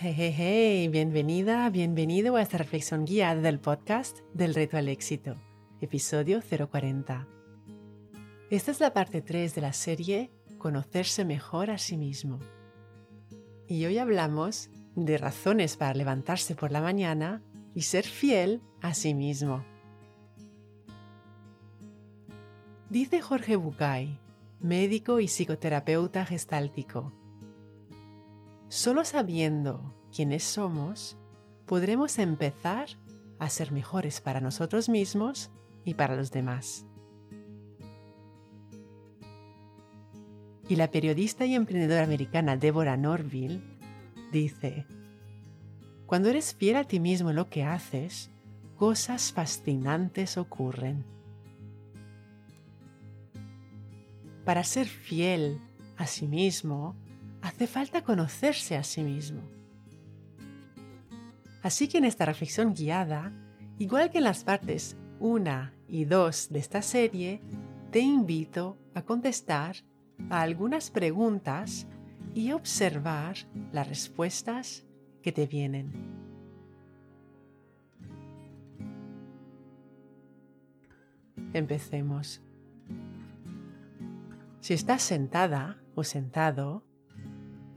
Hey, bienvenida, bienvenido a esta reflexión guiada del podcast del reto al éxito, episodio 040. Esta es la parte 3 de la serie Conocerse mejor a sí mismo. Y hoy hablamos de razones para levantarse por la mañana y ser fiel a sí mismo. Dice Jorge Bucay, médico y psicoterapeuta gestáltico, Solo sabiendo quiénes somos, podremos empezar a ser mejores para nosotros mismos y para los demás. Y la periodista y emprendedora americana Deborah Norville dice, Cuando eres fiel a ti mismo en lo que haces, cosas fascinantes ocurren. Para ser fiel a sí mismo, hace falta conocerse a sí mismo. Así que en esta reflexión guiada, igual que en las partes 1 y 2 de esta serie, te invito a contestar a algunas preguntas y observar las respuestas que te vienen. Empecemos. Si estás sentada o sentado,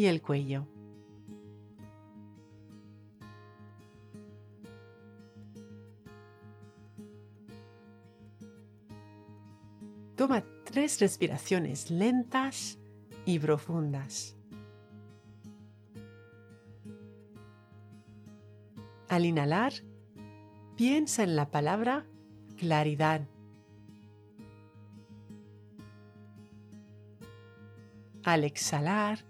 y el cuello. Toma tres respiraciones lentas y profundas. Al inhalar, piensa en la palabra claridad. Al exhalar,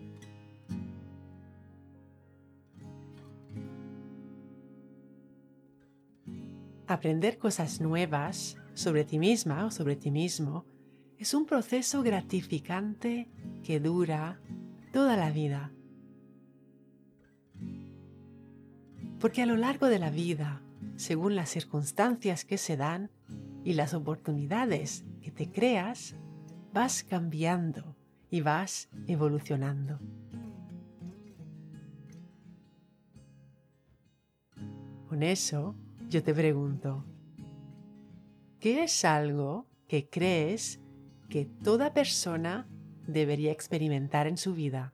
Aprender cosas nuevas sobre ti misma o sobre ti mismo es un proceso gratificante que dura toda la vida. Porque a lo largo de la vida, según las circunstancias que se dan y las oportunidades que te creas, vas cambiando y vas evolucionando. Con eso, yo te pregunto, ¿qué es algo que crees que toda persona debería experimentar en su vida?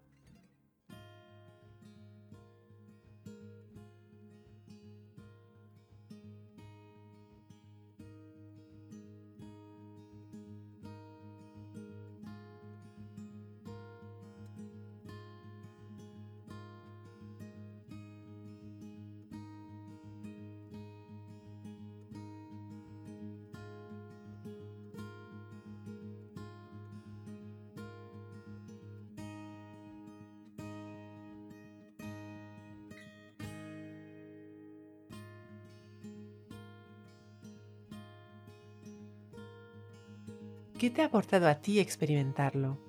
¿Qué te ha aportado a ti experimentarlo?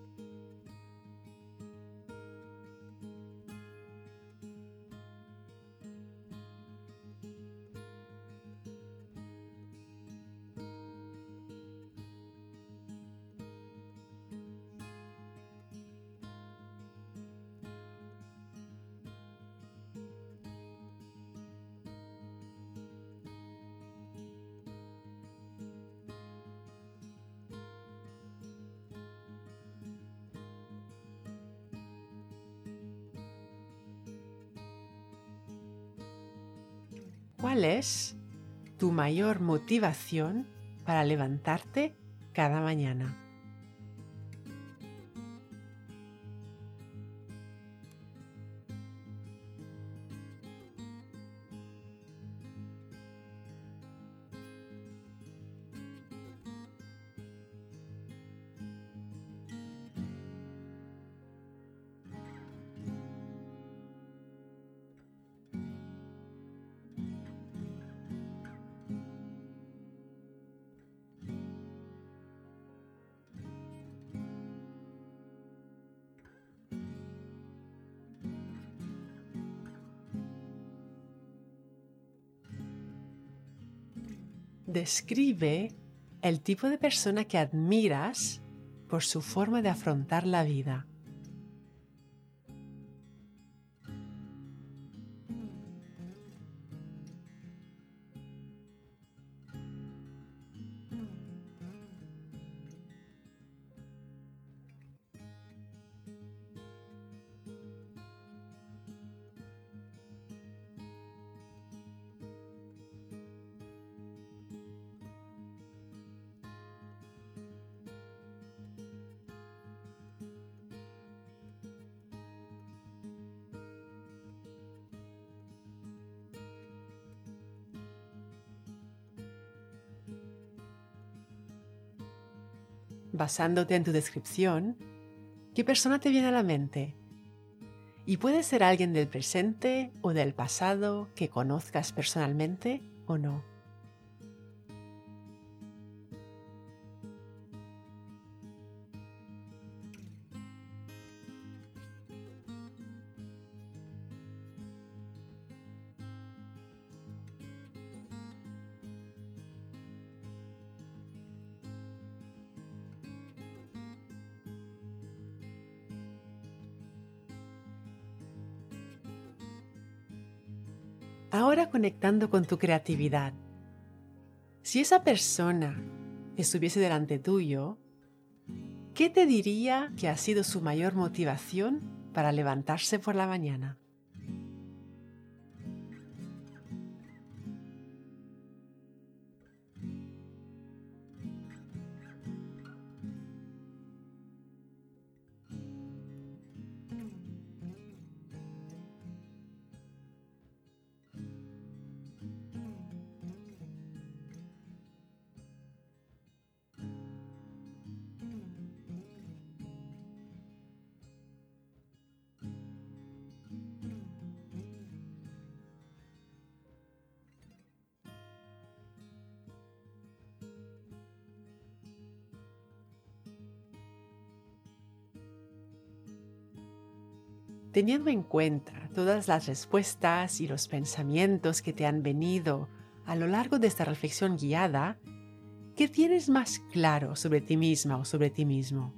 ¿Cuál es tu mayor motivación para levantarte cada mañana? Describe el tipo de persona que admiras por su forma de afrontar la vida. Basándote en tu descripción, ¿qué persona te viene a la mente? Y puede ser alguien del presente o del pasado que conozcas personalmente o no. Ahora conectando con tu creatividad. Si esa persona estuviese delante tuyo, ¿qué te diría que ha sido su mayor motivación para levantarse por la mañana? Teniendo en cuenta todas las respuestas y los pensamientos que te han venido a lo largo de esta reflexión guiada, ¿qué tienes más claro sobre ti misma o sobre ti mismo?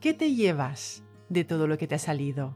¿Qué te llevas de todo lo que te ha salido?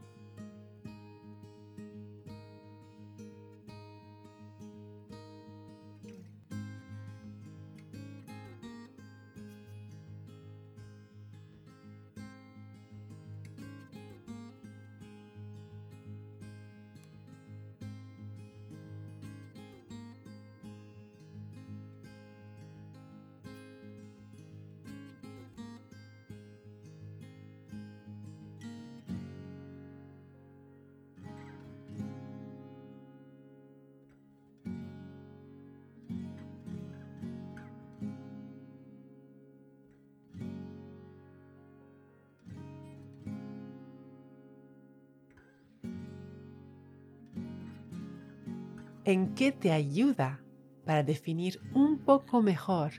En qué te ayuda para definir un poco mejor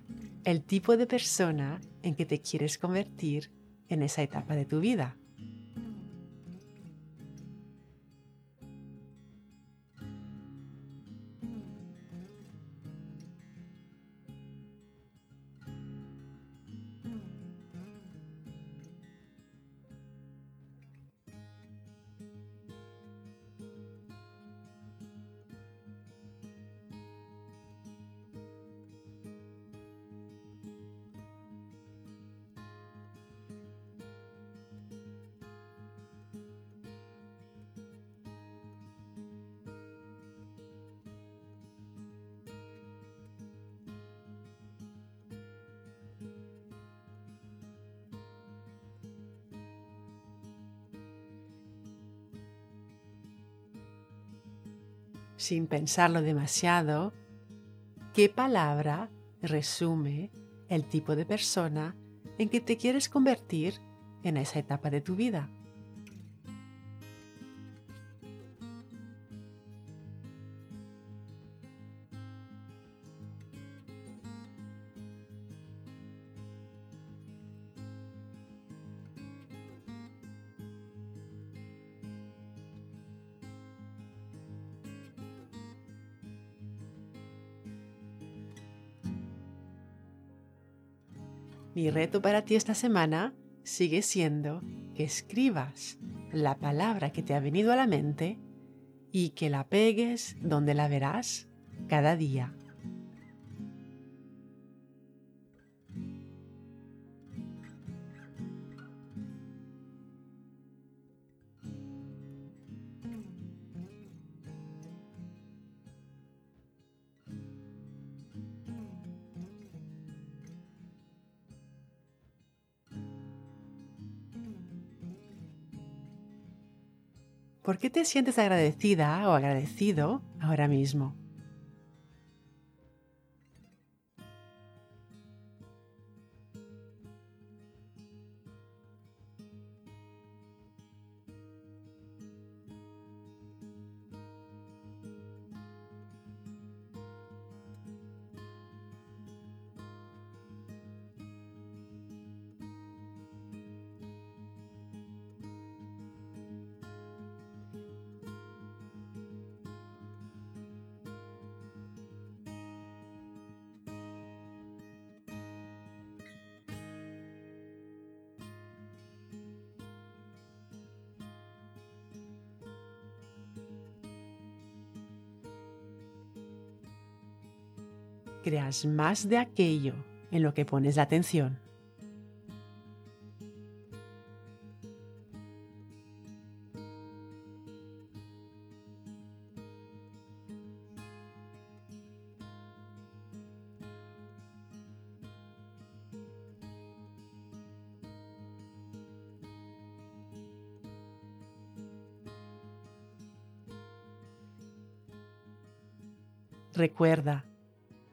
el tipo de persona en que te quieres convertir en esa etapa de tu vida. Sin pensarlo demasiado, qué palabra resume el tipo de persona en que te quieres convertir en esa etapa de tu vida. Mi reto para ti esta semana sigue siendo que escribas la palabra que te ha venido a la mente y que la pegues donde la verás cada día. ¿Por qué te sientes agradecida o agradecido ahora mismo? Creas más de aquello en lo que pones la atención. Recuerda,